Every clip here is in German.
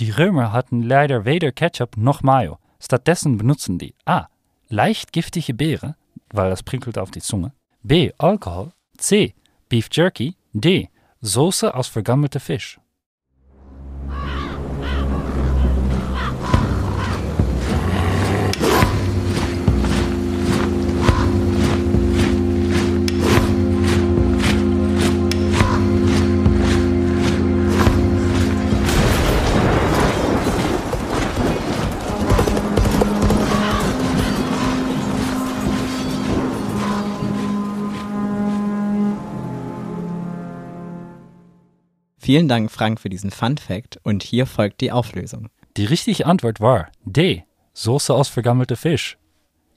Die Römer hatten leider weder Ketchup noch Mayo. Stattdessen benutzen die A. Leicht giftige Beere, weil das prickelt auf die Zunge. B. Alkohol. C. Beef Jerky. D. Soße aus vergammelter Fisch. Vielen Dank, Frank, für diesen Fun Fact und hier folgt die Auflösung. Die richtige Antwort war D. Soße aus vergammelter Fisch.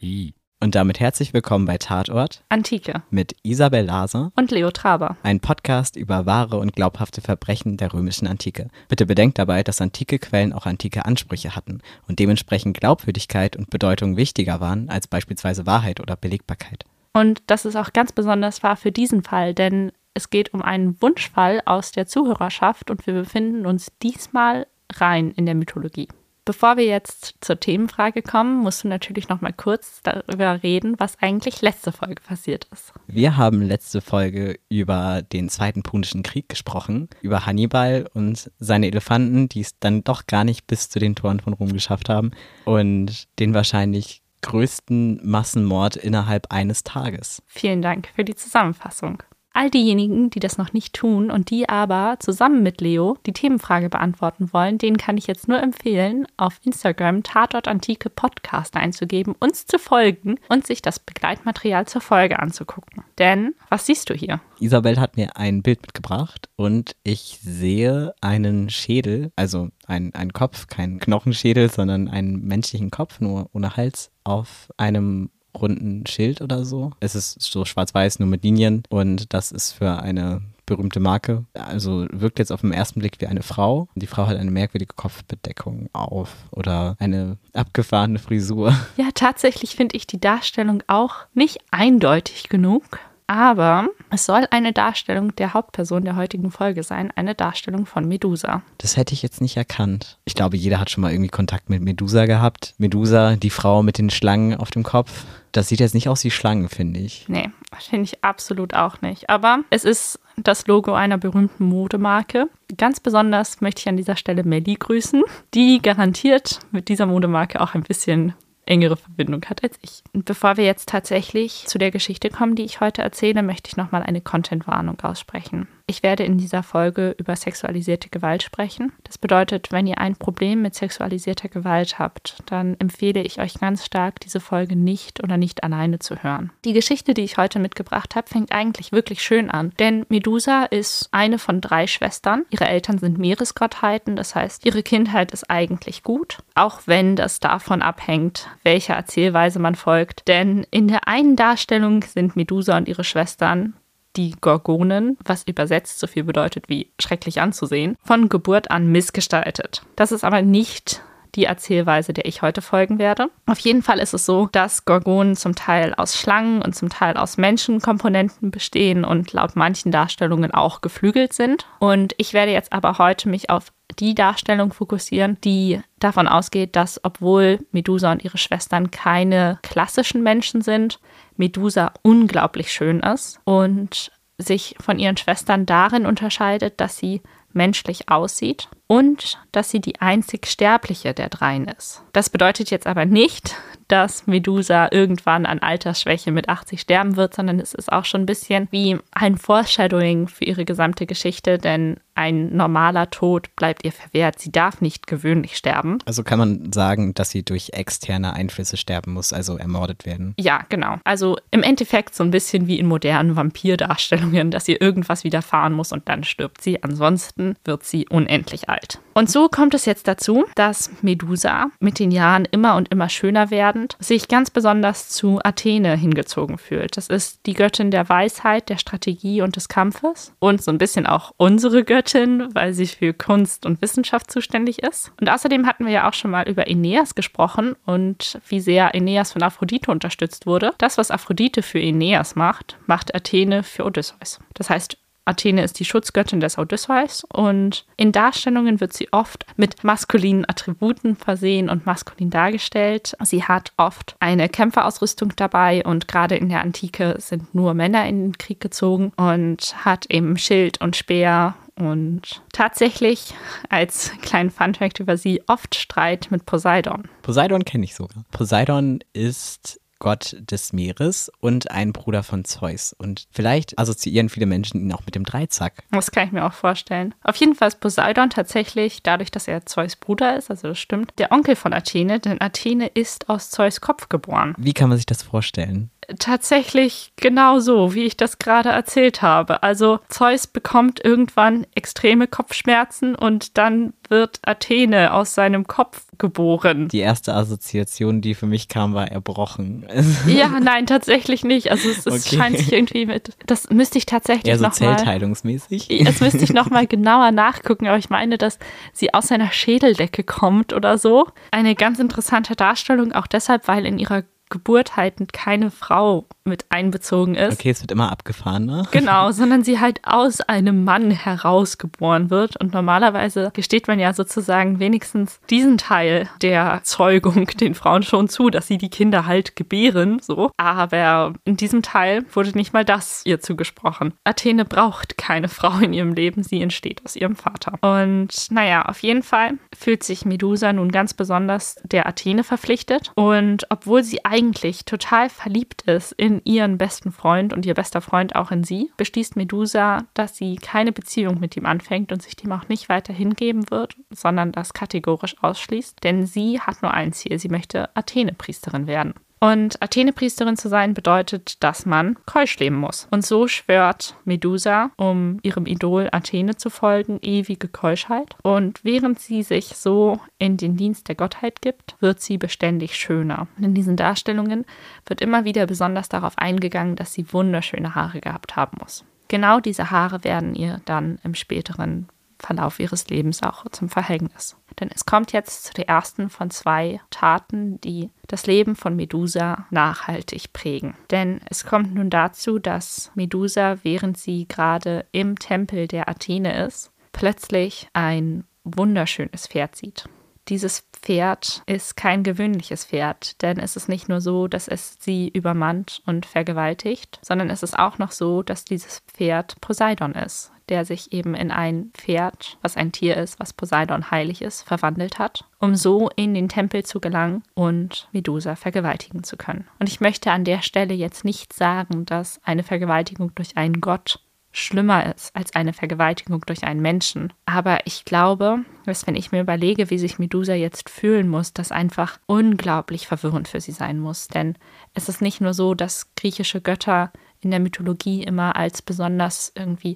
I. Und damit herzlich willkommen bei Tatort Antike mit Isabel Laser, und Leo Traber. ein Podcast über wahre und glaubhafte Verbrechen der römischen Antike. Bitte bedenkt dabei, dass antike Quellen auch antike Ansprüche hatten und dementsprechend Glaubwürdigkeit und Bedeutung wichtiger waren als beispielsweise Wahrheit oder Belegbarkeit. Und das ist auch ganz besonders wahr für diesen Fall, denn es geht um einen Wunschfall aus der Zuhörerschaft und wir befinden uns diesmal rein in der Mythologie. Bevor wir jetzt zur Themenfrage kommen, musst du natürlich noch mal kurz darüber reden, was eigentlich letzte Folge passiert ist. Wir haben letzte Folge über den Zweiten Punischen Krieg gesprochen, über Hannibal und seine Elefanten, die es dann doch gar nicht bis zu den Toren von Rom geschafft haben und den wahrscheinlich größten Massenmord innerhalb eines Tages. Vielen Dank für die Zusammenfassung. All diejenigen, die das noch nicht tun und die aber zusammen mit Leo die Themenfrage beantworten wollen, denen kann ich jetzt nur empfehlen, auf Instagram Tatort Antike Podcast einzugeben, uns zu folgen und sich das Begleitmaterial zur Folge anzugucken. Denn, was siehst du hier? Isabel hat mir ein Bild mitgebracht und ich sehe einen Schädel, also ein, ein Kopf, kein Knochenschädel, sondern einen menschlichen Kopf, nur ohne Hals, auf einem runden Schild oder so. Es ist so schwarz-weiß, nur mit Linien und das ist für eine berühmte Marke. Also wirkt jetzt auf den ersten Blick wie eine Frau. Die Frau hat eine merkwürdige Kopfbedeckung auf oder eine abgefahrene Frisur. Ja, tatsächlich finde ich die Darstellung auch nicht eindeutig genug. Aber es soll eine Darstellung der Hauptperson der heutigen Folge sein, eine Darstellung von Medusa. Das hätte ich jetzt nicht erkannt. Ich glaube, jeder hat schon mal irgendwie Kontakt mit Medusa gehabt. Medusa, die Frau mit den Schlangen auf dem Kopf. Das sieht jetzt nicht aus wie Schlangen, finde ich. Nee, finde ich absolut auch nicht. Aber es ist das Logo einer berühmten Modemarke. Ganz besonders möchte ich an dieser Stelle Melly grüßen, die garantiert mit dieser Modemarke auch ein bisschen engere Verbindung hat als ich. Und bevor wir jetzt tatsächlich zu der Geschichte kommen, die ich heute erzähle, möchte ich nochmal eine Content-Warnung aussprechen. Ich werde in dieser Folge über sexualisierte Gewalt sprechen. Das bedeutet, wenn ihr ein Problem mit sexualisierter Gewalt habt, dann empfehle ich euch ganz stark, diese Folge nicht oder nicht alleine zu hören. Die Geschichte, die ich heute mitgebracht habe, fängt eigentlich wirklich schön an. Denn Medusa ist eine von drei Schwestern. Ihre Eltern sind Meeresgottheiten, das heißt, ihre Kindheit ist eigentlich gut, auch wenn das davon abhängt, welcher Erzählweise man folgt. Denn in der einen Darstellung sind Medusa und ihre Schwestern die Gorgonen, was übersetzt so viel bedeutet wie schrecklich anzusehen, von Geburt an missgestaltet. Das ist aber nicht die Erzählweise, der ich heute folgen werde. Auf jeden Fall ist es so, dass Gorgonen zum Teil aus Schlangen und zum Teil aus Menschenkomponenten bestehen und laut manchen Darstellungen auch geflügelt sind. Und ich werde jetzt aber heute mich auf die Darstellung fokussieren, die davon ausgeht, dass obwohl Medusa und ihre Schwestern keine klassischen Menschen sind, Medusa unglaublich schön ist und sich von ihren Schwestern darin unterscheidet, dass sie menschlich aussieht und dass sie die einzig Sterbliche der dreien ist. Das bedeutet jetzt aber nicht, dass Medusa irgendwann an Altersschwäche mit 80 sterben wird, sondern es ist auch schon ein bisschen wie ein Foreshadowing für ihre gesamte Geschichte, denn ein normaler Tod bleibt ihr verwehrt. Sie darf nicht gewöhnlich sterben. Also kann man sagen, dass sie durch externe Einflüsse sterben muss, also ermordet werden. Ja, genau. Also im Endeffekt so ein bisschen wie in modernen Vampirdarstellungen, dass ihr irgendwas widerfahren muss und dann stirbt sie. Ansonsten wird sie unendlich alt. Und so kommt es jetzt dazu, dass Medusa mit den Jahren immer und immer schöner werdend sich ganz besonders zu Athene hingezogen fühlt. Das ist die Göttin der Weisheit, der Strategie und des Kampfes und so ein bisschen auch unsere Göttin, weil sie für Kunst und Wissenschaft zuständig ist. Und außerdem hatten wir ja auch schon mal über Aeneas gesprochen und wie sehr Aeneas von Aphrodite unterstützt wurde. Das, was Aphrodite für Aeneas macht, macht Athene für Odysseus. Das heißt, Athene ist die Schutzgöttin des Odysseus und in Darstellungen wird sie oft mit maskulinen Attributen versehen und maskulin dargestellt. Sie hat oft eine Kämpferausrüstung dabei und gerade in der Antike sind nur Männer in den Krieg gezogen und hat eben Schild und Speer und tatsächlich als kleinen Funfact über sie oft Streit mit Poseidon. Poseidon kenne ich sogar. Poseidon ist Gott des Meeres und ein Bruder von Zeus. Und vielleicht assoziieren viele Menschen ihn auch mit dem Dreizack. Das kann ich mir auch vorstellen. Auf jeden Fall ist Poseidon tatsächlich, dadurch, dass er Zeus Bruder ist, also das stimmt, der Onkel von Athene, denn Athene ist aus Zeus Kopf geboren. Wie kann man sich das vorstellen? Tatsächlich genau so, wie ich das gerade erzählt habe. Also Zeus bekommt irgendwann extreme Kopfschmerzen und dann wird Athene aus seinem Kopf geboren. Die erste Assoziation, die für mich kam, war erbrochen. Ja, nein, tatsächlich nicht. Also es, es okay. scheint sich irgendwie mit. Das müsste ich tatsächlich Eher so noch Zellteilungsmäßig. Das müsste ich noch mal genauer nachgucken. Aber ich meine, dass sie aus seiner Schädeldecke kommt oder so. Eine ganz interessante Darstellung, auch deshalb, weil in ihrer Geburt halt keine Frau mit einbezogen ist. Okay, es wird immer abgefahren, ne? Genau, sondern sie halt aus einem Mann herausgeboren wird. Und normalerweise gesteht man ja sozusagen wenigstens diesen Teil der Zeugung den Frauen schon zu, dass sie die Kinder halt gebären, so. Aber in diesem Teil wurde nicht mal das ihr zugesprochen. Athene braucht keine Frau in ihrem Leben, sie entsteht aus ihrem Vater. Und naja, auf jeden Fall fühlt sich Medusa nun ganz besonders der Athene verpflichtet. Und obwohl sie eigentlich total verliebt ist in ihren besten Freund und ihr bester Freund auch in sie, beschließt Medusa, dass sie keine Beziehung mit ihm anfängt und sich dem auch nicht weiter hingeben wird, sondern das kategorisch ausschließt, denn sie hat nur ein Ziel, sie möchte Athene-Priesterin werden. Und Athene-Priesterin zu sein bedeutet, dass man keusch leben muss. Und so schwört Medusa, um ihrem Idol Athene zu folgen, ewige Keuschheit. Und während sie sich so in den Dienst der Gottheit gibt, wird sie beständig schöner. In diesen Darstellungen wird immer wieder besonders darauf eingegangen, dass sie wunderschöne Haare gehabt haben muss. Genau diese Haare werden ihr dann im späteren Verlauf ihres Lebens auch zum Verhängnis. Denn es kommt jetzt zu der ersten von zwei Taten, die das Leben von Medusa nachhaltig prägen. Denn es kommt nun dazu, dass Medusa, während sie gerade im Tempel der Athene ist, plötzlich ein wunderschönes Pferd sieht. Dieses Pferd ist kein gewöhnliches Pferd, denn es ist nicht nur so, dass es sie übermannt und vergewaltigt, sondern es ist auch noch so, dass dieses Pferd Poseidon ist, der sich eben in ein Pferd, was ein Tier ist, was Poseidon heilig ist, verwandelt hat, um so in den Tempel zu gelangen und Medusa vergewaltigen zu können. Und ich möchte an der Stelle jetzt nicht sagen, dass eine Vergewaltigung durch einen Gott schlimmer ist als eine Vergewaltigung durch einen Menschen. Aber ich glaube, dass wenn ich mir überlege, wie sich Medusa jetzt fühlen muss, das einfach unglaublich verwirrend für sie sein muss. Denn es ist nicht nur so, dass griechische Götter in der Mythologie immer als besonders irgendwie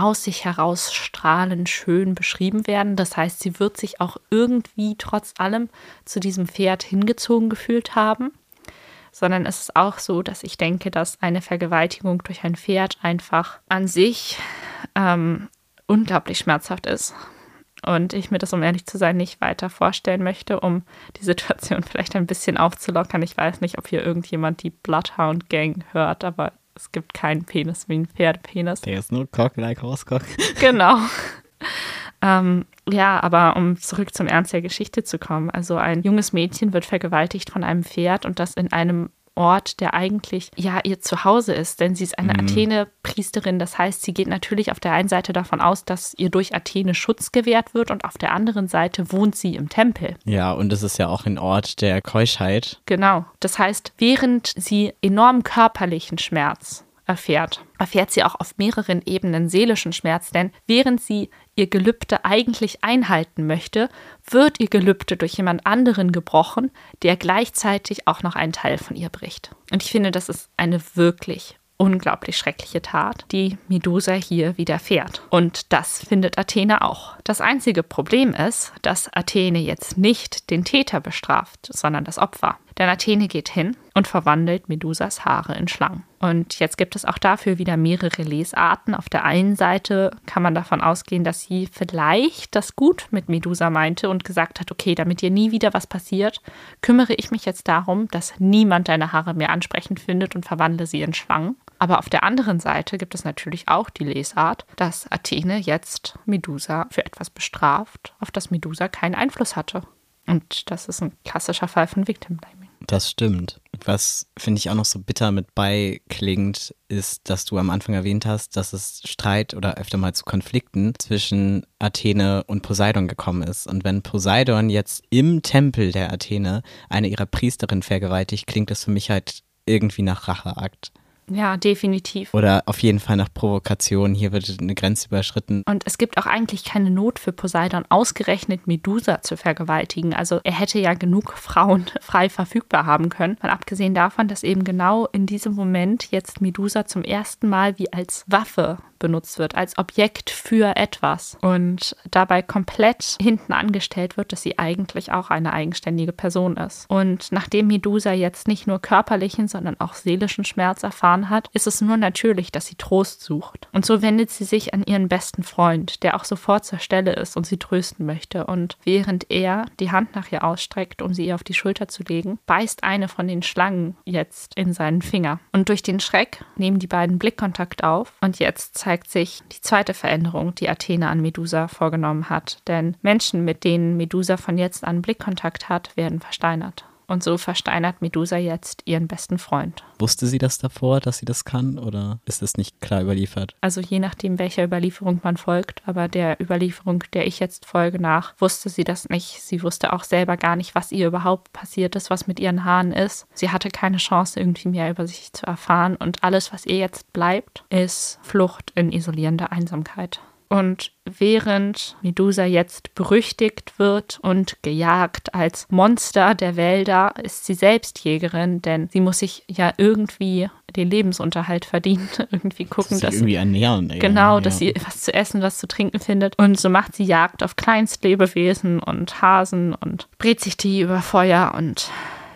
aus sich heraus strahlend schön beschrieben werden. Das heißt, sie wird sich auch irgendwie trotz allem zu diesem Pferd hingezogen gefühlt haben. Sondern es ist auch so, dass ich denke, dass eine Vergewaltigung durch ein Pferd einfach an sich ähm, unglaublich schmerzhaft ist. Und ich mir das, um ehrlich zu sein, nicht weiter vorstellen möchte, um die Situation vielleicht ein bisschen aufzulockern. Ich weiß nicht, ob hier irgendjemand die Bloodhound Gang hört, aber es gibt keinen Penis wie ein Pferdepenis. Der ist nur Cock like Horse Cock. Genau. ähm, ja, aber um zurück zum Ernst der Geschichte zu kommen. Also ein junges Mädchen wird vergewaltigt von einem Pferd und das in einem Ort, der eigentlich ja ihr Zuhause ist, denn sie ist eine mhm. Athene-Priesterin. Das heißt, sie geht natürlich auf der einen Seite davon aus, dass ihr durch Athene Schutz gewährt wird und auf der anderen Seite wohnt sie im Tempel. Ja, und es ist ja auch ein Ort der Keuschheit. Genau. Das heißt, während sie enormen körperlichen Schmerz erfährt, erfährt sie auch auf mehreren Ebenen seelischen Schmerz, denn während sie ihr Gelübde eigentlich einhalten möchte, wird ihr Gelübde durch jemand anderen gebrochen, der gleichzeitig auch noch einen Teil von ihr bricht. Und ich finde, das ist eine wirklich unglaublich schreckliche Tat, die Medusa hier widerfährt. Und das findet Athene auch. Das einzige Problem ist, dass Athene jetzt nicht den Täter bestraft, sondern das Opfer. Denn Athene geht hin und verwandelt Medusas Haare in Schlangen. Und jetzt gibt es auch dafür wieder mehrere Lesarten. Auf der einen Seite kann man davon ausgehen, dass sie vielleicht das gut mit Medusa meinte und gesagt hat, okay, damit dir nie wieder was passiert, kümmere ich mich jetzt darum, dass niemand deine Haare mehr ansprechend findet und verwandle sie in Schlangen. Aber auf der anderen Seite gibt es natürlich auch die Lesart, dass Athene jetzt Medusa für etwas bestraft, auf das Medusa keinen Einfluss hatte. Und das ist ein klassischer Fall von Victim Blaming. Das stimmt. Was finde ich auch noch so bitter mit beiklingt, ist, dass du am Anfang erwähnt hast, dass es Streit oder öfter mal zu Konflikten zwischen Athene und Poseidon gekommen ist. Und wenn Poseidon jetzt im Tempel der Athene eine ihrer Priesterinnen vergewaltigt, klingt das für mich halt irgendwie nach Racheakt. Ja, definitiv. Oder auf jeden Fall nach Provokation. Hier wird eine Grenze überschritten. Und es gibt auch eigentlich keine Not für Poseidon, ausgerechnet Medusa zu vergewaltigen. Also er hätte ja genug Frauen frei verfügbar haben können. Mal abgesehen davon, dass eben genau in diesem Moment jetzt Medusa zum ersten Mal wie als Waffe benutzt wird, als Objekt für etwas und dabei komplett hinten angestellt wird, dass sie eigentlich auch eine eigenständige Person ist. Und nachdem Medusa jetzt nicht nur körperlichen, sondern auch seelischen Schmerz erfahren hat, ist es nur natürlich, dass sie Trost sucht. Und so wendet sie sich an ihren besten Freund, der auch sofort zur Stelle ist und sie trösten möchte. Und während er die Hand nach ihr ausstreckt, um sie ihr auf die Schulter zu legen, beißt eine von den Schlangen jetzt in seinen Finger. Und durch den Schreck nehmen die beiden Blickkontakt auf und jetzt zeigt zeigt sich die zweite Veränderung, die Athene an Medusa vorgenommen hat. Denn Menschen, mit denen Medusa von jetzt an Blickkontakt hat, werden versteinert. Und so versteinert Medusa jetzt ihren besten Freund. Wusste sie das davor, dass sie das kann oder ist es nicht klar überliefert? Also je nachdem, welcher Überlieferung man folgt, aber der Überlieferung, der ich jetzt folge nach, wusste sie das nicht. Sie wusste auch selber gar nicht, was ihr überhaupt passiert ist, was mit ihren Haaren ist. Sie hatte keine Chance, irgendwie mehr über sich zu erfahren und alles, was ihr jetzt bleibt, ist Flucht in isolierender Einsamkeit. Und während Medusa jetzt berüchtigt wird und gejagt als Monster der Wälder, ist sie selbst Jägerin, denn sie muss sich ja irgendwie den Lebensunterhalt verdienen, irgendwie gucken, dass dass irgendwie ernähren. Genau, ja. dass sie was zu essen, was zu trinken findet. Und so macht sie Jagd auf Kleinstlebewesen und Hasen und brät sich die über Feuer und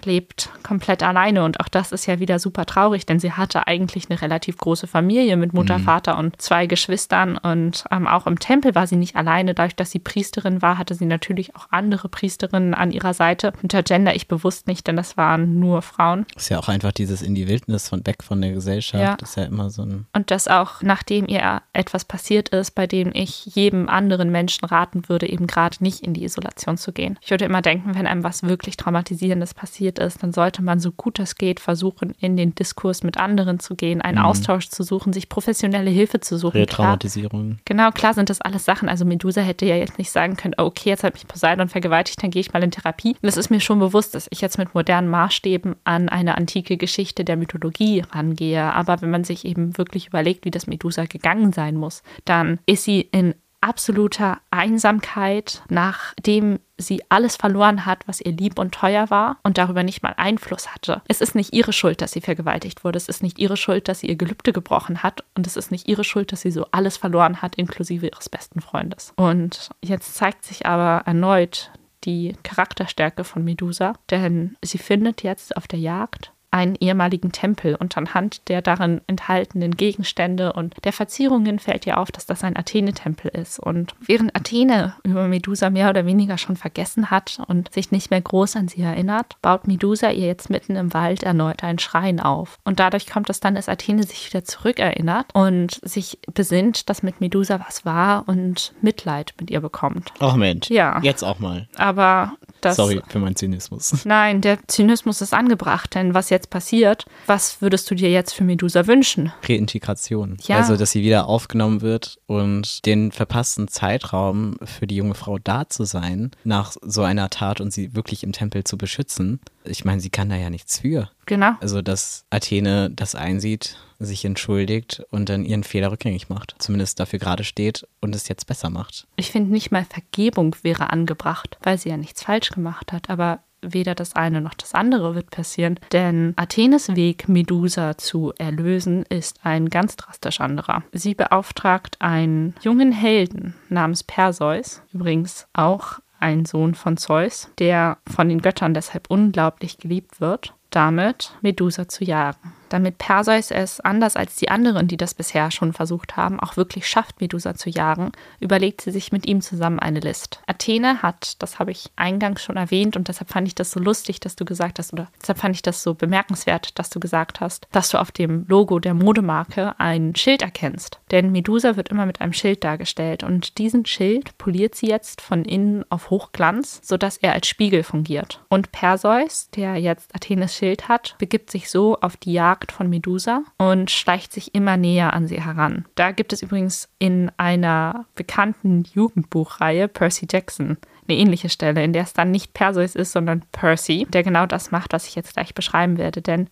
lebt komplett alleine. Und auch das ist ja wieder super traurig, denn sie hatte eigentlich eine relativ große Familie mit Mutter, Mhm. Vater und zwei Geschwistern. Und ähm, auch im Tempel war sie nicht alleine. Dadurch, dass sie Priesterin war, hatte sie natürlich auch andere Priesterinnen an ihrer Seite. Unter Gender ich bewusst nicht, denn das waren nur Frauen. Ist ja auch einfach dieses in die Wildnis von weg von der Gesellschaft. Ja. Das ist ja immer so ein. Und das auch, nachdem ihr etwas passiert ist, bei dem ich jedem anderen Menschen raten würde, eben gerade nicht in die Isolation zu gehen. Ich würde immer denken, wenn einem was wirklich Traumatisierendes passiert ist, dann sollte man so gut es geht versuchen, in den Diskurs mit anderen zu gehen, einen Mhm. Austausch zu suchen, sich professionelle Hilfe zu suchen. Retraumatisierung. Genau, klar sind das alles Sachen. Also Medusa hätte ja jetzt nicht sagen können, oh, okay, jetzt hat mich Poseidon vergewaltigt, dann gehe ich mal in Therapie. Und es ist mir schon bewusst, dass ich jetzt mit modernen Maßstäben an eine antike Geschichte der Mythologie rangehe. Aber wenn man sich eben wirklich überlegt, wie das Medusa gegangen sein muss, dann ist sie in absoluter Einsamkeit, nachdem sie alles verloren hat, was ihr lieb und teuer war und darüber nicht mal Einfluss hatte. Es ist nicht ihre Schuld, dass sie vergewaltigt wurde. Es ist nicht ihre Schuld, dass sie ihr Gelübde gebrochen hat. Und es ist nicht ihre Schuld, dass sie so alles verloren hat, inklusive ihres besten Freundes. Und jetzt zeigt sich aber erneut die Charakterstärke von Medusa, denn sie findet jetzt auf der Jagd einen ehemaligen Tempel und anhand der darin enthaltenen Gegenstände und der Verzierungen fällt ihr auf, dass das ein Athene-Tempel ist. Und während Athene über Medusa mehr oder weniger schon vergessen hat und sich nicht mehr groß an sie erinnert, baut Medusa ihr jetzt mitten im Wald erneut einen Schrein auf. Und dadurch kommt es dann, dass Athene sich wieder zurückerinnert und sich besinnt, dass mit Medusa was war und Mitleid mit ihr bekommt. Ach Mensch. Ja. Jetzt auch mal. Aber das Sorry für meinen Zynismus. Nein, der Zynismus ist angebracht, denn was jetzt passiert, was würdest du dir jetzt für Medusa wünschen? Reintegration. Ja. Also, dass sie wieder aufgenommen wird und den verpassten Zeitraum für die junge Frau da zu sein, nach so einer Tat und sie wirklich im Tempel zu beschützen. Ich meine, sie kann da ja nichts für. Genau. Also, dass Athene das einsieht, sich entschuldigt und dann ihren Fehler rückgängig macht. Zumindest dafür gerade steht und es jetzt besser macht. Ich finde nicht mal Vergebung wäre angebracht, weil sie ja nichts falsch gemacht hat, aber weder das eine noch das andere wird passieren, denn Athenes Weg, Medusa zu erlösen, ist ein ganz drastisch anderer. Sie beauftragt einen jungen Helden namens Perseus, übrigens auch ein Sohn von Zeus, der von den Göttern deshalb unglaublich geliebt wird, damit Medusa zu jagen. Damit Perseus es, anders als die anderen, die das bisher schon versucht haben, auch wirklich schafft, Medusa zu jagen, überlegt sie sich mit ihm zusammen eine List. Athene hat, das habe ich eingangs schon erwähnt und deshalb fand ich das so lustig, dass du gesagt hast, oder deshalb fand ich das so bemerkenswert, dass du gesagt hast, dass du auf dem Logo der Modemarke ein Schild erkennst. Denn Medusa wird immer mit einem Schild dargestellt und diesen Schild poliert sie jetzt von innen auf Hochglanz, sodass er als Spiegel fungiert. Und Perseus, der jetzt Athenes Schild hat, begibt sich so auf die Jagd von Medusa und schleicht sich immer näher an sie heran. Da gibt es übrigens in einer bekannten Jugendbuchreihe Percy Jackson eine ähnliche Stelle, in der es dann nicht Perseus ist, sondern Percy, der genau das macht, was ich jetzt gleich beschreiben werde. Denn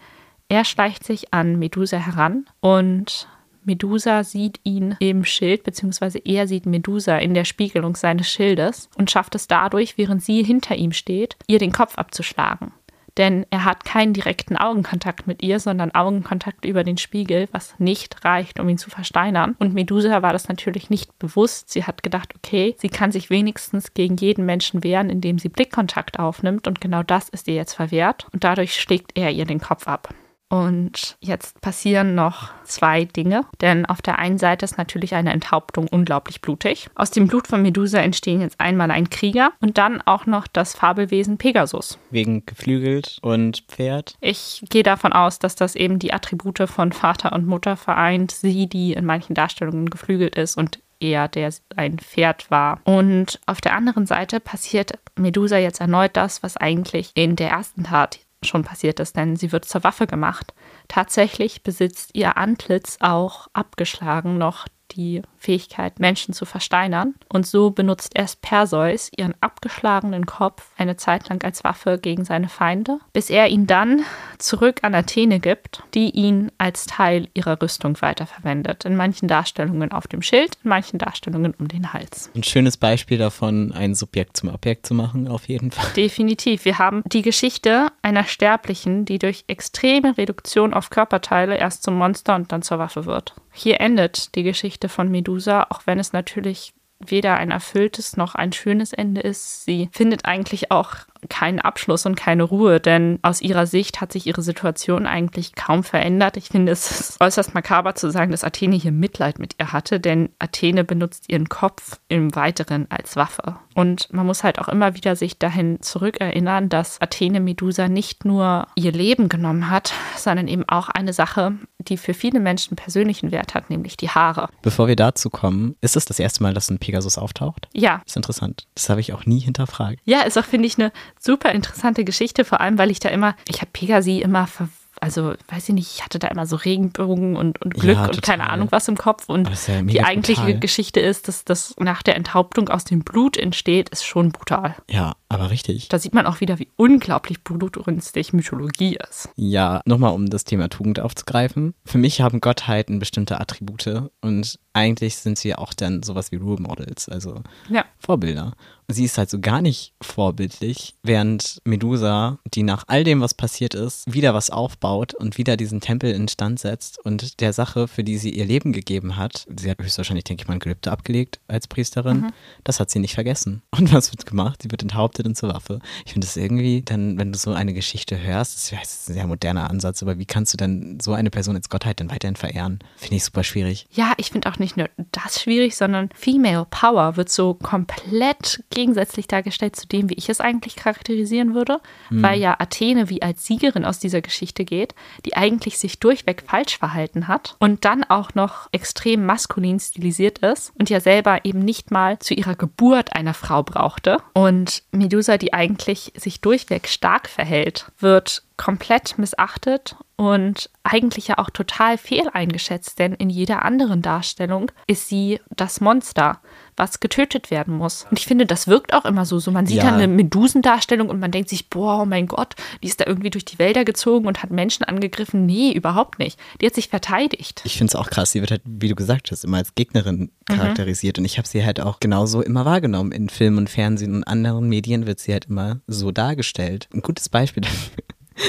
er schleicht sich an Medusa heran und Medusa sieht ihn im Schild, beziehungsweise er sieht Medusa in der Spiegelung seines Schildes und schafft es dadurch, während sie hinter ihm steht, ihr den Kopf abzuschlagen. Denn er hat keinen direkten Augenkontakt mit ihr, sondern Augenkontakt über den Spiegel, was nicht reicht, um ihn zu versteinern. Und Medusa war das natürlich nicht bewusst. Sie hat gedacht, okay, sie kann sich wenigstens gegen jeden Menschen wehren, indem sie Blickkontakt aufnimmt. Und genau das ist ihr jetzt verwehrt. Und dadurch schlägt er ihr den Kopf ab. Und jetzt passieren noch zwei Dinge, denn auf der einen Seite ist natürlich eine Enthauptung unglaublich blutig. Aus dem Blut von Medusa entstehen jetzt einmal ein Krieger und dann auch noch das Fabelwesen Pegasus. Wegen geflügelt und Pferd. Ich gehe davon aus, dass das eben die Attribute von Vater und Mutter vereint. Sie, die in manchen Darstellungen geflügelt ist und er, der ein Pferd war. Und auf der anderen Seite passiert Medusa jetzt erneut das, was eigentlich in der ersten Tat schon passiert ist, denn sie wird zur Waffe gemacht. Tatsächlich besitzt ihr Antlitz auch abgeschlagen noch die Fähigkeit, Menschen zu versteinern. Und so benutzt erst Perseus ihren abgeschlagenen Kopf eine Zeit lang als Waffe gegen seine Feinde, bis er ihn dann zurück an Athene gibt, die ihn als Teil ihrer Rüstung weiterverwendet. In manchen Darstellungen auf dem Schild, in manchen Darstellungen um den Hals. Ein schönes Beispiel davon, ein Subjekt zum Objekt zu machen, auf jeden Fall. Definitiv. Wir haben die Geschichte einer Sterblichen, die durch extreme Reduktion auf Körperteile erst zum Monster und dann zur Waffe wird. Hier endet die Geschichte von Medusa, auch wenn es natürlich weder ein erfülltes noch ein schönes Ende ist. Sie findet eigentlich auch keinen Abschluss und keine Ruhe, denn aus ihrer Sicht hat sich ihre Situation eigentlich kaum verändert. Ich finde es äußerst makaber zu sagen, dass Athene hier Mitleid mit ihr hatte, denn Athene benutzt ihren Kopf im Weiteren als Waffe. Und man muss halt auch immer wieder sich dahin zurückerinnern, dass Athene Medusa nicht nur ihr Leben genommen hat, sondern eben auch eine Sache, die für viele Menschen persönlichen Wert hat, nämlich die Haare. Bevor wir dazu kommen, ist es das erste Mal, dass ein Pegasus auftaucht? Ja. Das ist interessant. Das habe ich auch nie hinterfragt. Ja, ist auch, finde ich, eine super interessante Geschichte, vor allem, weil ich da immer, ich habe Pegasi immer ver also weiß ich nicht, ich hatte da immer so Regenbogen und, und Glück Ja, und keine. Ahnung was im Kopf. Und ja die eigentliche brutal. Geschichte ist, dass das nach der Enthauptung aus dem Blut entsteht, ist schon brutal. Ja, aber richtig. Da sieht man auch wieder, wie unglaublich blutrünstig Mythologie ist. Ja, nochmal um das Thema Tugend aufzugreifen. Für mich haben Gottheiten bestimmte Attribute und eigentlich sind sie auch dann sowas wie Role Models, also Ja. Vorbilder. Und sie ist halt so gar nicht vorbildlich, während Medusa, die nach all dem, was passiert ist, wieder was aufbaut und wieder diesen Tempel instand setzt und der Sache, für die sie ihr Leben gegeben hat, sie hat höchstwahrscheinlich, denke ich mal, ein Gelübde abgelegt als Priesterin, das hat sie nicht vergessen. Und was wird gemacht? Sie wird enthauptet und zur Waffe. Ich finde das irgendwie, dann, wenn du so eine Geschichte hörst, das ist ein sehr moderner Ansatz, aber wie kannst du denn so eine Person als Gottheit dann weiterhin verehren? Finde ich super schwierig. Ja, ich finde auch nicht nur das schwierig, sondern Female Power wird so komplett gegensätzlich dargestellt zu dem, wie ich es eigentlich charakterisieren würde, weil ja Athene wie als Siegerin aus dieser Geschichte geht, die eigentlich sich durchweg falsch verhalten hat und dann auch noch extrem maskulin stilisiert ist und ja selber eben nicht mal zu ihrer Geburt eine Frau brauchte. Und Medusa, die eigentlich sich durchweg stark verhält, wird komplett missachtet und eigentlich ja auch total fehleingeschätzt, denn in jeder anderen Darstellung ist sie das Monster, was getötet werden muss. Und ich finde, das wirkt auch immer so. so man sieht Ja. dann eine Medusendarstellung und man denkt sich, boah, oh mein Gott, die ist da irgendwie durch die Wälder gezogen und hat Menschen angegriffen. Nee, überhaupt nicht. Die hat sich verteidigt. Ich finde es auch krass, sie wird halt, wie du gesagt hast, immer als Gegnerin charakterisiert und ich habe sie halt auch genauso immer wahrgenommen. In Film und Fernsehen und anderen Medien wird sie halt immer so dargestellt. Ein gutes Beispiel dafür,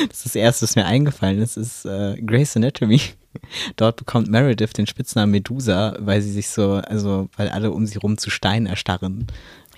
das ist das erste, was mir eingefallen ist, ist äh, Grey's Anatomy. Dort bekommt Meredith den Spitznamen Medusa, weil sie sich so, also weil alle um sie rum zu Stein erstarren.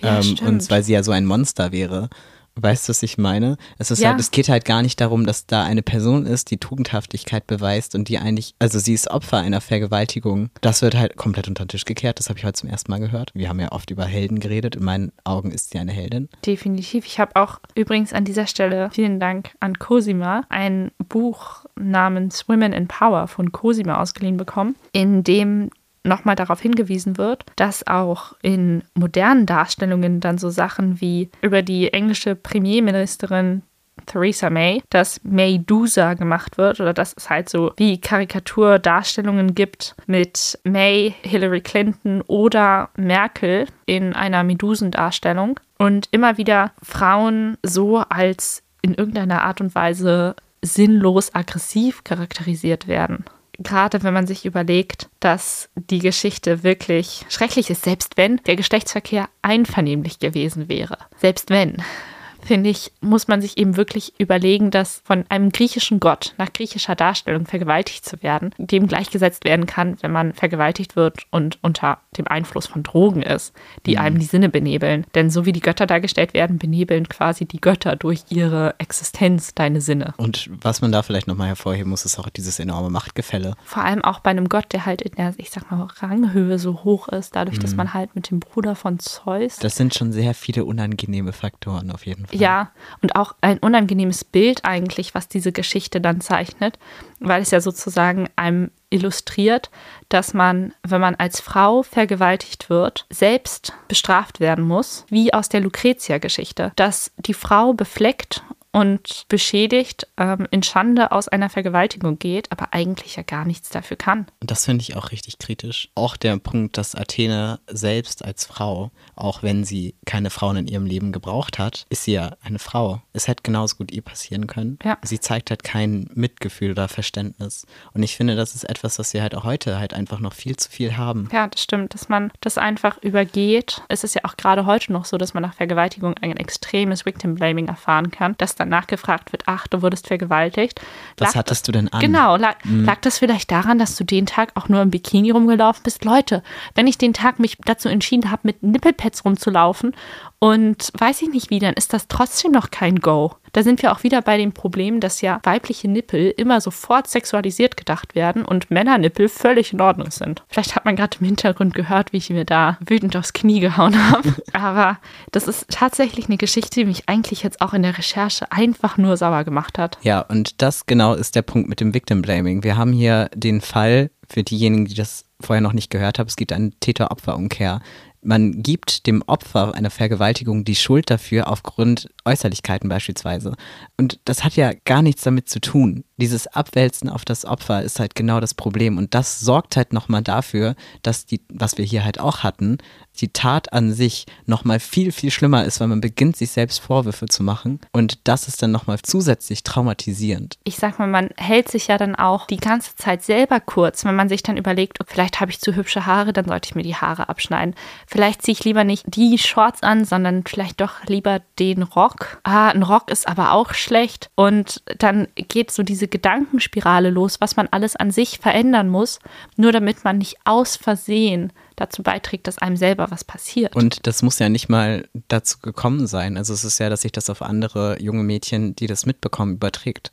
Ja, ähm, und weil sie ja so ein Monster wäre. Weißt du, was ich meine? Es ist Ja. halt, es geht halt gar nicht darum, dass da eine Person ist, die Tugendhaftigkeit beweist und die eigentlich, also sie ist Opfer einer Vergewaltigung. Das wird halt komplett unter den Tisch gekehrt. Das habe ich heute zum ersten Mal gehört. Wir haben ja oft über Helden geredet. In meinen Augen ist sie eine Heldin. Definitiv. Ich habe auch übrigens an dieser Stelle vielen Dank an Cosima ein Buch namens Women in Power von Cosima ausgeliehen bekommen, in dem nochmal darauf hingewiesen wird, dass auch in modernen Darstellungen dann so Sachen wie über die englische Premierministerin Theresa May, dass Maydusa gemacht wird oder dass es halt so wie Karikaturdarstellungen gibt mit May, Hillary Clinton oder Merkel in einer Medusendarstellung und immer wieder Frauen so als in irgendeiner Art und Weise sinnlos aggressiv charakterisiert werden. Gerade wenn man sich überlegt, dass die Geschichte wirklich schrecklich ist, selbst wenn der Geschlechtsverkehr einvernehmlich gewesen wäre. Selbst wenn finde ich, muss man sich eben wirklich überlegen, dass von einem griechischen Gott nach griechischer Darstellung vergewaltigt zu werden, dem gleichgesetzt werden kann, wenn man vergewaltigt wird und unter dem Einfluss von Drogen ist, die einem die Sinne benebeln. Denn so wie die Götter dargestellt werden, benebeln quasi die Götter durch ihre Existenz deine Sinne. Und was man da vielleicht nochmal hervorheben muss, ist auch dieses enorme Machtgefälle. Vor allem auch bei einem Gott, der halt in der, ich sag mal, Ranghöhe so hoch ist, dadurch, dass man halt mit dem Bruder von Zeus Das sind schon sehr viele unangenehme Faktoren auf jeden Fall. Ja, und auch ein unangenehmes Bild eigentlich, was diese Geschichte dann zeichnet, weil es ja sozusagen einem illustriert, dass man, wenn man als Frau vergewaltigt wird, selbst bestraft werden muss, wie aus der Lucretia-Geschichte, dass die Frau befleckt und beschädigt ähm, in Schande aus einer Vergewaltigung geht, aber eigentlich ja gar nichts dafür kann. Und das finde ich auch richtig kritisch. Auch der Punkt, dass Athene selbst als Frau, auch wenn sie keine Frauen in ihrem Leben gebraucht hat, ist sie ja eine Frau. Es hätte genauso gut ihr passieren können. Ja. Sie zeigt halt kein Mitgefühl oder Verständnis. Und ich finde, das ist etwas, was wir halt auch heute halt einfach noch viel zu viel haben. Ja, das stimmt, dass man das einfach übergeht. Es ist ja auch gerade heute noch so, dass man nach Vergewaltigung ein extremes Victim Blaming erfahren kann, dass dann nachgefragt wird, ach, du wurdest vergewaltigt. Was Lag hattest du denn an? Genau, lag, lag das vielleicht daran, dass du den Tag auch nur im Bikini rumgelaufen bist? Leute, wenn ich den Tag mich dazu entschieden habe, mit Nippelpads rumzulaufen und weiß ich nicht wie, dann ist das trotzdem noch kein Go. Da sind wir auch wieder bei dem Problem, dass ja weibliche Nippel immer sofort sexualisiert gedacht werden und Männernippel völlig in Ordnung sind. Vielleicht hat man gerade im Hintergrund gehört, wie ich mir da wütend aufs Knie gehauen habe. Aber das ist tatsächlich eine Geschichte, die mich eigentlich jetzt auch in der Recherche einfach nur sauer gemacht hat. Ja, und das genau ist der Punkt mit dem Victim Blaming. Wir haben hier den Fall für diejenigen, die das vorher noch nicht gehört haben, es gibt eine Täter-Opfer-Umkehr. Man gibt dem Opfer einer Vergewaltigung die Schuld dafür aufgrund Äußerlichkeiten beispielsweise. Und das hat ja gar nichts damit zu tun. Dieses Abwälzen auf das Opfer ist halt genau das Problem. Und das sorgt halt nochmal dafür, dass die, was wir hier halt auch hatten, die Tat an sich nochmal viel, viel schlimmer ist, weil man beginnt, sich selbst Vorwürfe zu machen. Und das ist dann nochmal zusätzlich traumatisierend. ich sag mal, man hält sich ja dann auch die ganze Zeit selber kurz, wenn man sich dann überlegt, oh, vielleicht habe ich zu hübsche Haare, dann sollte ich mir die Haare abschneiden. Vielleicht ziehe ich lieber nicht die Shorts an, sondern vielleicht doch lieber den Rock. Ah, ein Rock ist aber auch schlecht. Und dann geht so diese Gedankenspirale los, was man alles an sich verändern muss, nur damit man nicht aus Versehen dazu beiträgt, dass einem selber was passiert. Und das muss ja nicht mal dazu gekommen sein. Also es ist ja, dass sich das auf andere junge Mädchen, die das mitbekommen, überträgt.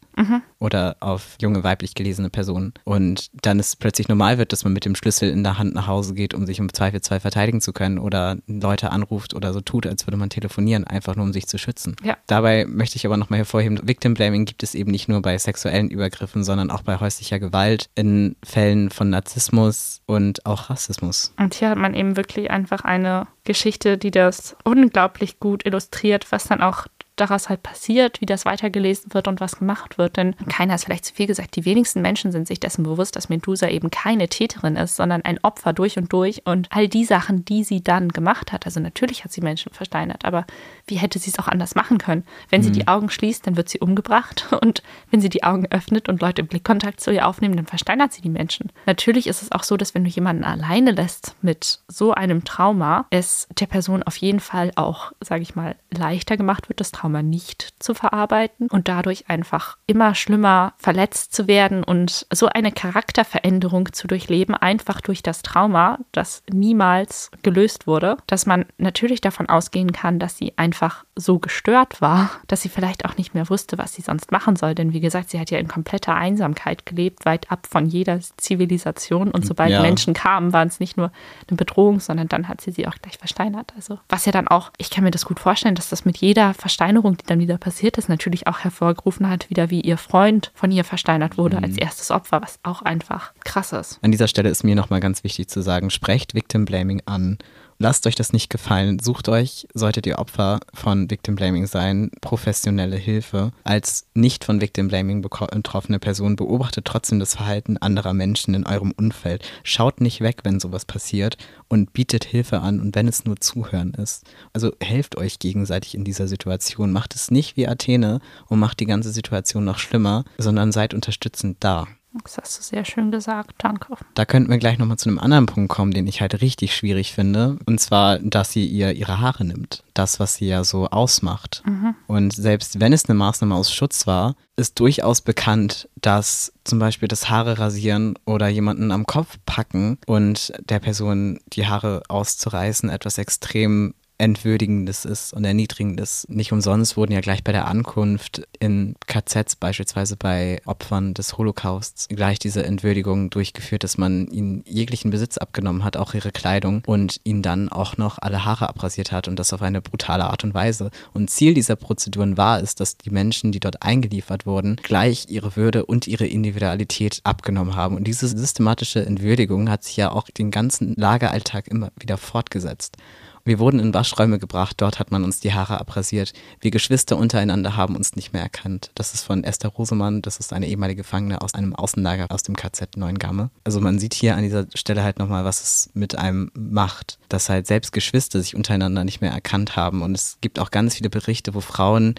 Oder auf junge weiblich gelesene Personen. Und dann es plötzlich normal wird, dass man mit dem Schlüssel in der Hand nach Hause geht, um sich im Zweifelsfall verteidigen zu können. Oder Leute anruft oder so tut, als würde man telefonieren, einfach nur um sich zu schützen. Ja. Dabei möchte ich aber nochmal hervorheben, Victim Blaming gibt es eben nicht nur bei sexuellen Übergriffen, sondern auch bei häuslicher Gewalt, in Fällen von Narzissmus und auch Rassismus. Und hier hat man eben wirklich einfach eine Geschichte, die das unglaublich gut illustriert, was dann auch daraus halt passiert, wie das weitergelesen wird und was gemacht wird. Denn keiner ist vielleicht zu viel gesagt. Die wenigsten Menschen sind sich dessen bewusst, dass Medusa eben keine Täterin ist, sondern ein Opfer durch und durch. Und all die Sachen, die sie dann gemacht hat, also natürlich hat sie Menschen versteinert, aber wie hätte sie es auch anders machen können? Wenn sie die Augen schließt, dann wird sie umgebracht. Und wenn sie die Augen öffnet und Leute Blickkontakt zu ihr aufnehmen, dann versteinert sie die Menschen. Natürlich ist es auch so, dass wenn du jemanden alleine lässt mit so einem Trauma, es der Person auf jeden Fall auch, sage ich mal, leichter gemacht wird, das Trauma nicht zu verarbeiten und dadurch einfach immer schlimmer verletzt zu werden und so eine Charakterveränderung zu durchleben, einfach durch das Trauma, das niemals gelöst wurde, dass man natürlich davon ausgehen kann, dass sie einfach so gestört war, dass sie vielleicht auch nicht mehr wusste, was sie sonst machen soll. Denn wie gesagt, sie hat ja in kompletter Einsamkeit gelebt, weit ab von jeder Zivilisation. Und sobald Ja. Menschen kamen, waren es nicht nur eine Bedrohung, sondern dann hat sie sie auch gleich versteinert. Also was ja dann auch, ich kann mir das gut vorstellen, dass das mit jeder Versteinerung, die dann wieder passiert ist, natürlich auch hervorgerufen hat, wieder wie ihr Freund von ihr versteinert wurde als erstes Opfer, was auch einfach krass ist. An dieser Stelle ist mir nochmal ganz wichtig zu sagen, sprecht Victim Blaming an. Lasst euch das nicht gefallen. Sucht euch, solltet ihr Opfer von Victim Blaming sein, professionelle Hilfe. Als nicht von Victim Blaming beko- betroffene Person beobachtet trotzdem das Verhalten anderer Menschen in eurem Umfeld. Schaut nicht weg, wenn sowas passiert und bietet Hilfe an und wenn es nur Zuhören ist. Also helft euch gegenseitig in dieser Situation. Macht es nicht wie Athene und macht die ganze Situation noch schlimmer, sondern seid unterstützend da. Das hast du sehr schön gesagt. Danke. Da könnten wir gleich nochmal zu einem anderen Punkt kommen, den ich halt richtig schwierig finde. Und zwar, dass sie ihr ihre Haare nimmt. Das, was sie ja so ausmacht. Und selbst wenn es eine Maßnahme aus Schutz war, ist durchaus bekannt, dass zum Beispiel das Haare rasieren oder jemanden am Kopf packen und der Person die Haare auszureißen etwas extrem Entwürdigendes ist und Erniedrigendes. Nicht umsonst wurden ja gleich bei der Ankunft in KZs, beispielsweise bei Opfern des Holocausts, gleich diese Entwürdigung durchgeführt, dass man ihnen jeglichen Besitz abgenommen hat, auch ihre Kleidung und ihnen dann auch noch alle Haare abrasiert hat und das auf eine brutale Art und Weise. Und Ziel dieser Prozeduren war es, dass die Menschen, die dort eingeliefert wurden, gleich ihre Würde und ihre Individualität abgenommen haben. Und diese systematische Entwürdigung hat sich ja auch den ganzen Lageralltag immer wieder fortgesetzt. Wir wurden in Waschräume gebracht, dort hat man uns die Haare abrasiert. Wir Geschwister untereinander haben uns nicht mehr erkannt. Das ist von Esther Rosemann, das ist eine ehemalige Gefangene aus einem Außenlager aus dem KZ Neuengamme. Also man sieht hier an dieser Stelle halt nochmal, was es mit einem macht, dass halt selbst Geschwister sich untereinander nicht mehr erkannt haben. Und es gibt auch ganz viele Berichte, wo Frauen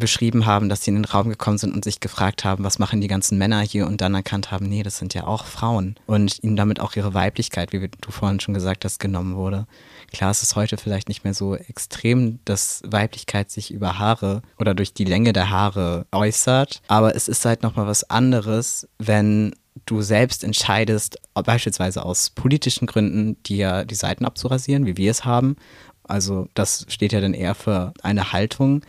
beschrieben haben, dass sie in den Raum gekommen sind und sich gefragt haben, was machen die ganzen Männer hier und dann erkannt haben, nee, das sind ja auch Frauen und ihnen damit auch ihre Weiblichkeit, wie du vorhin schon gesagt hast, genommen wurde. Klar, es ist heute vielleicht nicht mehr so extrem, dass Weiblichkeit sich über Haare oder durch die Länge der Haare äußert, aber es ist halt nochmal was anderes, wenn du selbst entscheidest, beispielsweise aus politischen Gründen, dir die Seiten abzurasieren, wie wir es haben. Also das steht ja dann eher für eine Haltung.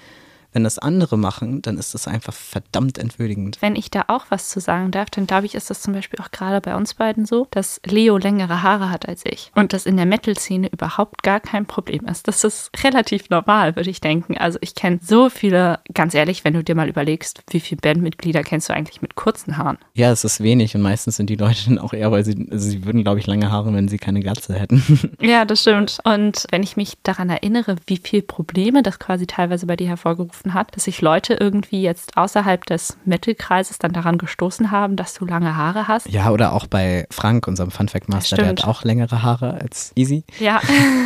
Wenn das andere machen, dann ist das einfach verdammt entwürdigend. Wenn ich da auch was zu sagen darf, dann glaube ich, ist das zum Beispiel auch gerade bei uns beiden so, dass Leo längere Haare hat als ich und das in der Metal-Szene überhaupt gar kein Problem ist. Das ist relativ normal, würde ich denken. Also ich kenne so viele, ganz ehrlich, wenn du dir mal überlegst, wie viele Bandmitglieder kennst du eigentlich mit kurzen Haaren? Ja, es ist wenig und meistens sind die Leute dann auch eher, weil sie, also sie würden, glaube ich, lange Haare, wenn sie keine Glatze hätten. Ja, das stimmt. Und wenn ich mich daran erinnere, wie viele Probleme das quasi teilweise bei dir hervorgerufen hat, dass sich Leute irgendwie jetzt außerhalb des Metal-Kreises dann daran gestoßen haben, dass du lange Haare hast. ja, oder auch bei Frank, unserem Funfact Master, der hat auch längere Haare als Easy. Ja,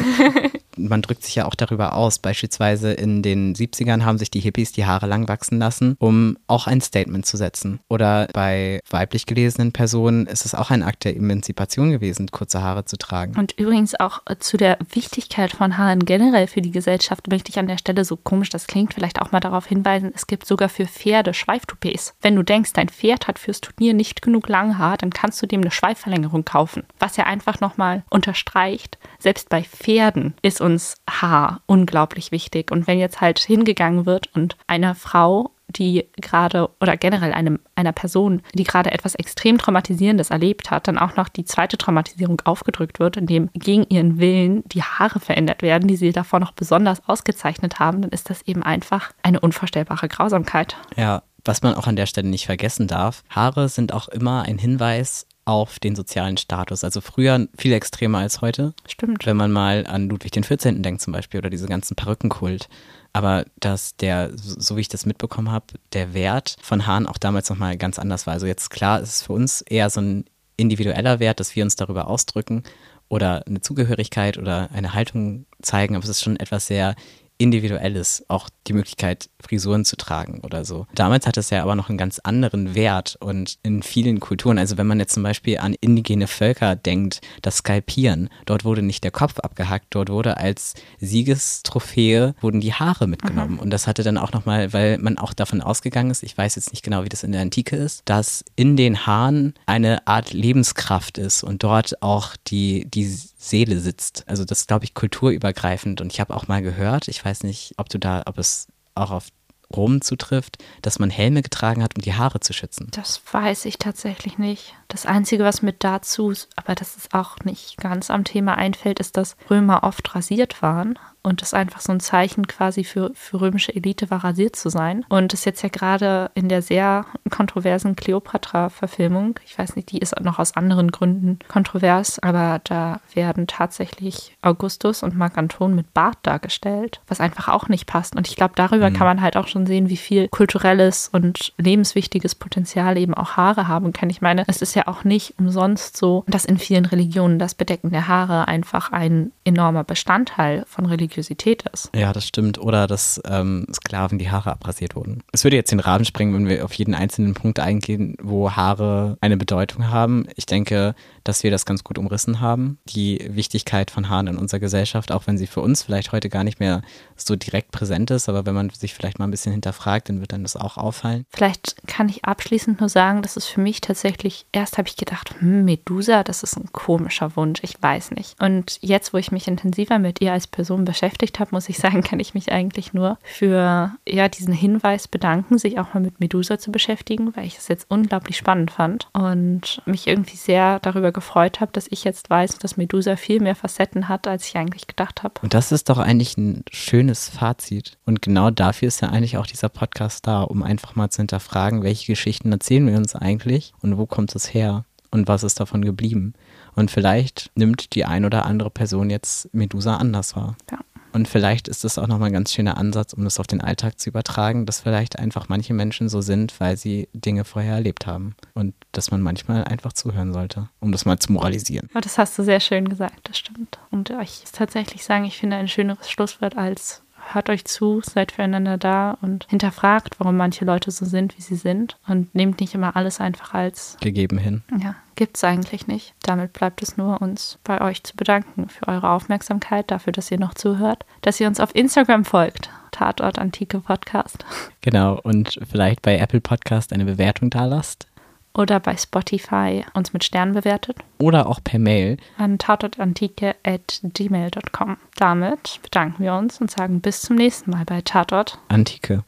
man drückt sich ja auch darüber aus. Beispielsweise in den 70ern haben sich die Hippies die Haare lang wachsen lassen, um auch ein Statement zu setzen. Oder bei weiblich gelesenen Personen ist es auch ein Akt der Emanzipation gewesen, kurze Haare zu tragen. Und übrigens auch äh, zu der Wichtigkeit von Haaren generell für die Gesellschaft möchte ich an der Stelle, so komisch das klingt, vielleicht auch mal darauf hinweisen, es gibt sogar für Pferde Schweiftoupets. Wenn du denkst, dein Pferd hat fürs Turnier nicht genug lange Haar, dann kannst du dem eine Schweifverlängerung kaufen. Was ja einfach nochmal unterstreicht, selbst bei Pferden ist uns Haar unglaublich wichtig. Und wenn jetzt halt hingegangen wird und eine Frau die gerade oder generell einem, einer Person, die gerade etwas extrem Traumatisierendes erlebt hat, dann auch noch die zweite Traumatisierung aufgedrückt wird, indem gegen ihren Willen die Haare verändert werden, die sie davor noch besonders ausgezeichnet haben, dann ist das eben einfach eine unvorstellbare Grausamkeit. Ja, was man auch an der Stelle nicht vergessen darf, Haare sind auch immer ein Hinweis auf den sozialen Status. Also früher viel extremer als heute. Stimmt. Wenn man mal an Ludwig XIV. denkt zum Beispiel oder diese ganzen Perückenkult. Aber dass der, so so wie ich das mitbekommen habe, der Wert von Haaren auch damals nochmal ganz anders war. Also jetzt klar ist es für uns eher so ein individueller Wert, dass wir uns darüber ausdrücken oder eine Zugehörigkeit oder eine Haltung zeigen, aber es ist schon etwas sehr Individuelles, auch die Möglichkeit Frisuren zu tragen oder so. Damals hat es ja aber noch einen ganz anderen Wert und in vielen Kulturen, also wenn man jetzt zum Beispiel an indigene Völker denkt, das Skalpieren, dort wurde nicht der Kopf abgehackt, dort wurde als Siegestrophäe wurden die Haare mitgenommen mhm. und das hatte dann auch nochmal, weil man auch davon ausgegangen ist, ich weiß jetzt nicht genau, wie das in der Antike ist, dass in den Haaren eine Art Lebenskraft ist und dort auch die, die Seele sitzt. Also das glaube ich, kulturübergreifend. Und ich habe auch mal gehört, ich weiß nicht, ob du da, ob es auch auf Rom zutrifft, dass man Helme getragen hat, um die Haare zu schützen. Das weiß ich tatsächlich nicht. Das Einzige, was mit dazu, aber das ist auch nicht ganz am Thema einfällt, ist, dass Römer oft rasiert waren und das einfach so ein Zeichen quasi für, für römische Elite war, rasiert zu sein. Und das ist jetzt ja gerade in der sehr kontroversen Cleopatra-Verfilmung, ich weiß nicht, die ist noch aus anderen Gründen kontrovers, aber da werden tatsächlich Augustus und Marc Anton mit Bart dargestellt, was einfach auch nicht passt. Und ich glaube, darüber mhm. kann man halt auch schon sehen, wie viel kulturelles und lebenswichtiges Potenzial eben auch Haare haben können. Ich meine, es ist ja auch nicht umsonst so, dass in vielen Religionen das Bedecken der Haare einfach ein enormer Bestandteil von Religion Religiosität ist. Ja, das stimmt. Oder dass ähm, Sklaven die Haare abrasiert wurden. Es würde jetzt den Rahmen sprengen, wenn wir auf jeden einzelnen Punkt eingehen, wo Haare eine Bedeutung haben. Ich denke, dass wir das ganz gut umrissen haben. Die Wichtigkeit von Haaren in unserer Gesellschaft, auch wenn sie für uns vielleicht heute gar nicht mehr so direkt präsent ist, aber wenn man sich vielleicht mal ein bisschen hinterfragt, dann wird dann das auch auffallen. Vielleicht kann ich abschließend nur sagen, dass es für mich tatsächlich, erst habe ich gedacht, hm, Medusa, das ist ein komischer Wunsch, ich weiß nicht. Und jetzt, wo ich mich intensiver mit ihr als Person beschäftigt habe, muss ich sagen, kann ich mich eigentlich nur für ja, diesen Hinweis bedanken, sich auch mal mit Medusa zu beschäftigen, weil ich es jetzt unglaublich spannend fand und mich irgendwie sehr darüber gefreut habe, dass ich jetzt weiß, dass Medusa viel mehr Facetten hat, als ich eigentlich gedacht habe. Und das ist doch eigentlich ein schönes Fazit. Und genau dafür ist ja eigentlich auch dieser Podcast da, um einfach mal zu hinterfragen, welche Geschichten erzählen wir uns eigentlich und wo kommt es her und was ist davon geblieben. Und vielleicht nimmt die ein oder andere Person jetzt Medusa anders wahr. Ja. Und vielleicht ist das auch nochmal ein ganz schöner Ansatz, um das auf den Alltag zu übertragen, dass vielleicht einfach manche Menschen so sind, weil sie Dinge vorher erlebt haben. Und dass man manchmal einfach zuhören sollte, um das mal zu moralisieren. Ja, das hast du sehr schön gesagt, das stimmt. Und ich tatsächlich sagen, ich finde ein schöneres Schlusswort als hört euch zu, seid füreinander da und hinterfragt, warum manche Leute so sind, wie sie sind und nehmt nicht immer alles einfach als gegeben hin. Ja, gibt es eigentlich nicht. Damit bleibt es nur, uns bei euch zu bedanken für eure Aufmerksamkeit, dafür, dass ihr noch zuhört, dass ihr uns auf Instagram folgt. Tatort Antike Podcast. Genau, und vielleicht bei Apple Podcast eine Bewertung da lasst oder bei Spotify uns mit Sternen bewertet. Oder auch per Mail an tatortantike.gmail.com. Damit bedanken wir uns und sagen bis zum nächsten Mal bei Tatort Antike.